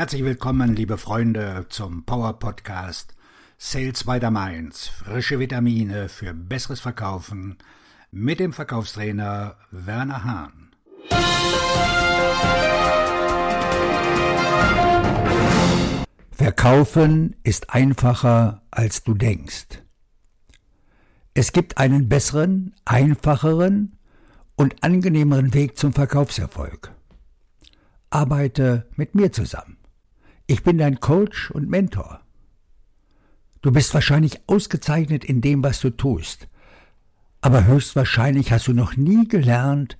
Herzlich willkommen, liebe Freunde, zum Power Podcast Sales by the Mainz. Frische Vitamine für besseres Verkaufen mit dem Verkaufstrainer Werner Hahn. Verkaufen ist einfacher, als du denkst. Es gibt einen besseren, einfacheren und angenehmeren Weg zum Verkaufserfolg. Arbeite mit mir zusammen. Ich bin dein Coach und Mentor. Du bist wahrscheinlich ausgezeichnet in dem, was du tust, aber höchstwahrscheinlich hast du noch nie gelernt,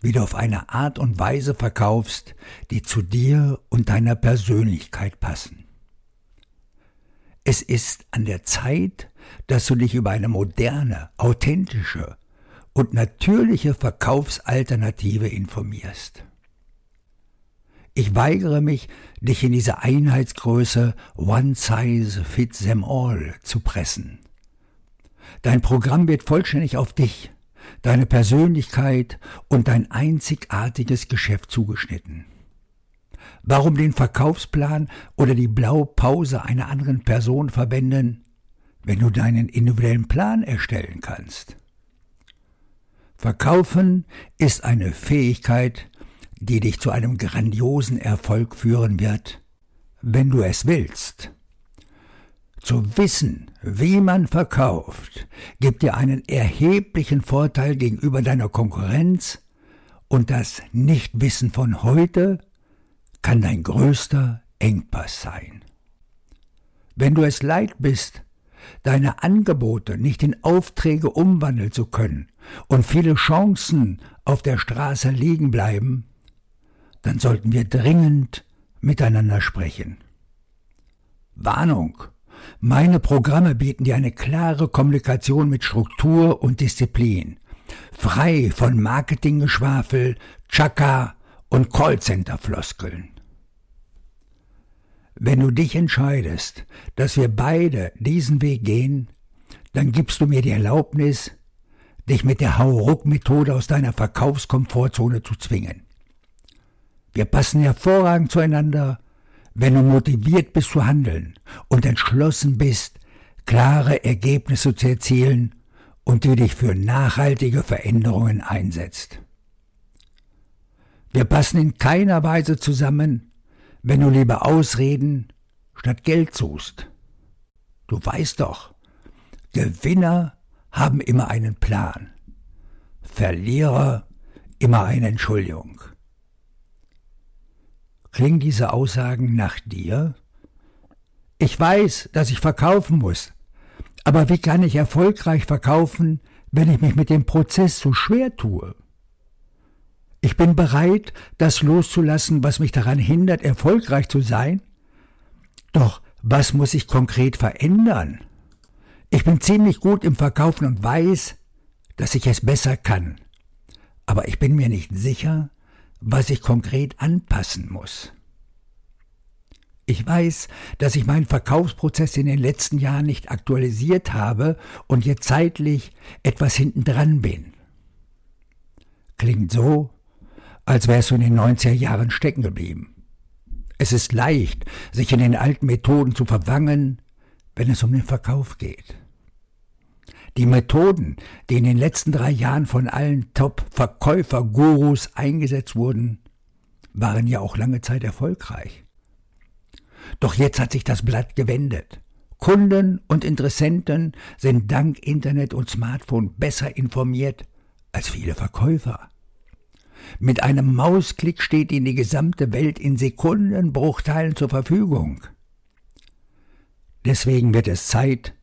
wie du auf eine Art und Weise verkaufst, die zu dir und deiner Persönlichkeit passen. Es ist an der Zeit, dass du dich über eine moderne, authentische und natürliche Verkaufsalternative informierst. Ich weigere mich, dich in diese Einheitsgröße One Size Fits Them All zu pressen. Dein Programm wird vollständig auf dich, deine Persönlichkeit und dein einzigartiges Geschäft zugeschnitten. Warum den Verkaufsplan oder die Blaupause einer anderen Person verwenden, wenn du deinen individuellen Plan erstellen kannst? Verkaufen ist eine Fähigkeit, die dich zu einem grandiosen Erfolg führen wird, wenn du es willst. Zu wissen, wie man verkauft, gibt dir einen erheblichen Vorteil gegenüber deiner Konkurrenz und das Nichtwissen von heute kann dein größter Engpass sein. Wenn du es leid bist, deine Angebote nicht in Aufträge umwandeln zu können und viele Chancen auf der Straße liegen bleiben, dann sollten wir dringend miteinander sprechen. Warnung. Meine Programme bieten dir eine klare Kommunikation mit Struktur und Disziplin, frei von Marketinggeschwafel, Chaka und Callcenter-Floskeln. Wenn du dich entscheidest, dass wir beide diesen Weg gehen, dann gibst du mir die Erlaubnis, dich mit der Hauruck-Methode aus deiner Verkaufskomfortzone zu zwingen. Wir passen hervorragend zueinander, wenn du motiviert bist zu handeln und entschlossen bist, klare Ergebnisse zu erzielen und du dich für nachhaltige Veränderungen einsetzt. Wir passen in keiner Weise zusammen, wenn du lieber Ausreden statt Geld suchst. Du weißt doch, Gewinner haben immer einen Plan, Verlierer immer eine Entschuldigung. Klingen diese Aussagen nach dir? Ich weiß, dass ich verkaufen muss, aber wie kann ich erfolgreich verkaufen, wenn ich mich mit dem Prozess so schwer tue? Ich bin bereit, das loszulassen, was mich daran hindert, erfolgreich zu sein. Doch was muss ich konkret verändern? Ich bin ziemlich gut im Verkaufen und weiß, dass ich es besser kann. Aber ich bin mir nicht sicher, was ich konkret anpassen muss. Ich weiß, dass ich meinen Verkaufsprozess in den letzten Jahren nicht aktualisiert habe und jetzt zeitlich etwas hintendran bin. Klingt so, als wärst du in den 90er Jahren stecken geblieben. Es ist leicht, sich in den alten Methoden zu verwangen, wenn es um den Verkauf geht. Die Methoden, die in den letzten drei Jahren von allen Top-Verkäufer-Gurus eingesetzt wurden, waren ja auch lange Zeit erfolgreich. Doch jetzt hat sich das Blatt gewendet. Kunden und Interessenten sind dank Internet und Smartphone besser informiert als viele Verkäufer. Mit einem Mausklick steht ihnen die gesamte Welt in Sekundenbruchteilen zur Verfügung. Deswegen wird es Zeit,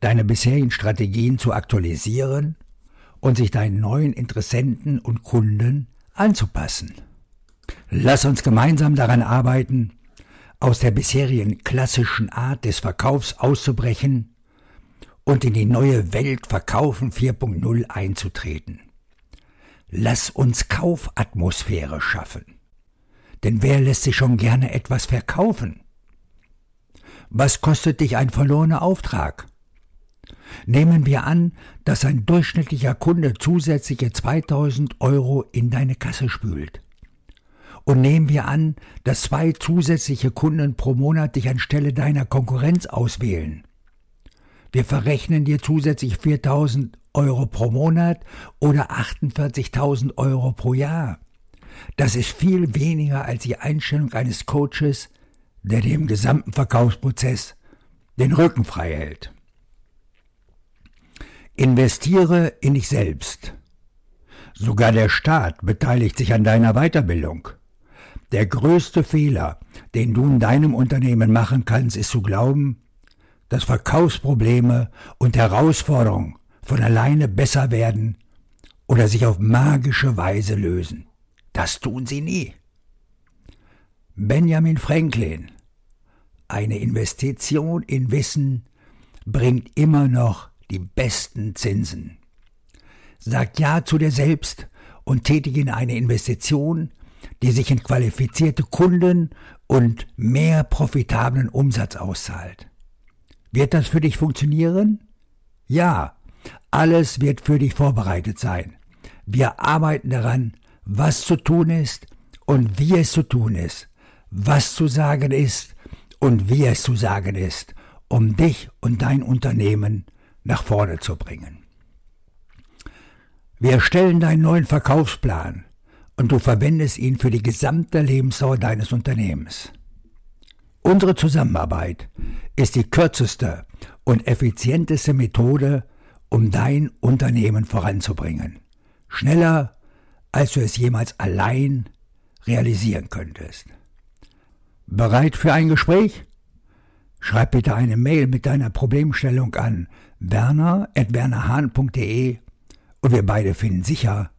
deine bisherigen Strategien zu aktualisieren und sich deinen neuen Interessenten und Kunden anzupassen. Lass uns gemeinsam daran arbeiten, aus der bisherigen klassischen Art des Verkaufs auszubrechen und in die neue Welt Verkaufen 4.0 einzutreten. Lass uns Kaufatmosphäre schaffen. Denn wer lässt sich schon gerne etwas verkaufen? Was kostet dich ein verlorener Auftrag? Nehmen wir an, dass ein durchschnittlicher Kunde zusätzliche 2000 Euro in deine Kasse spült. Und nehmen wir an, dass zwei zusätzliche Kunden pro Monat dich anstelle deiner Konkurrenz auswählen. Wir verrechnen dir zusätzlich 4000 Euro pro Monat oder 48.000 Euro pro Jahr. Das ist viel weniger als die Einstellung eines Coaches, der dem gesamten Verkaufsprozess den Rücken frei hält. Investiere in dich selbst. Sogar der Staat beteiligt sich an deiner Weiterbildung. Der größte Fehler, den du in deinem Unternehmen machen kannst, ist zu glauben, dass Verkaufsprobleme und Herausforderungen von alleine besser werden oder sich auf magische Weise lösen. Das tun sie nie. Benjamin Franklin. Eine Investition in Wissen bringt immer noch die besten Zinsen. Sag Ja zu dir selbst und tätige eine Investition, die sich in qualifizierte Kunden und mehr profitablen Umsatz auszahlt. Wird das für dich funktionieren? Ja, alles wird für dich vorbereitet sein. Wir arbeiten daran, was zu tun ist und wie es zu tun ist, was zu sagen ist und wie es zu sagen ist, um dich und dein Unternehmen nach vorne zu bringen. Wir erstellen deinen neuen Verkaufsplan und du verwendest ihn für die gesamte Lebensdauer deines Unternehmens. Unsere Zusammenarbeit ist die kürzeste und effizienteste Methode, um dein Unternehmen voranzubringen. Schneller, als du es jemals allein realisieren könntest. Bereit für ein Gespräch? Schreib bitte eine Mail mit deiner Problemstellung an werner.wernerhahn.de und wir beide finden sicher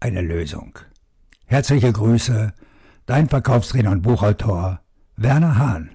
eine Lösung. Herzliche Grüße, dein Verkaufstrainer und Buchautor Werner Hahn.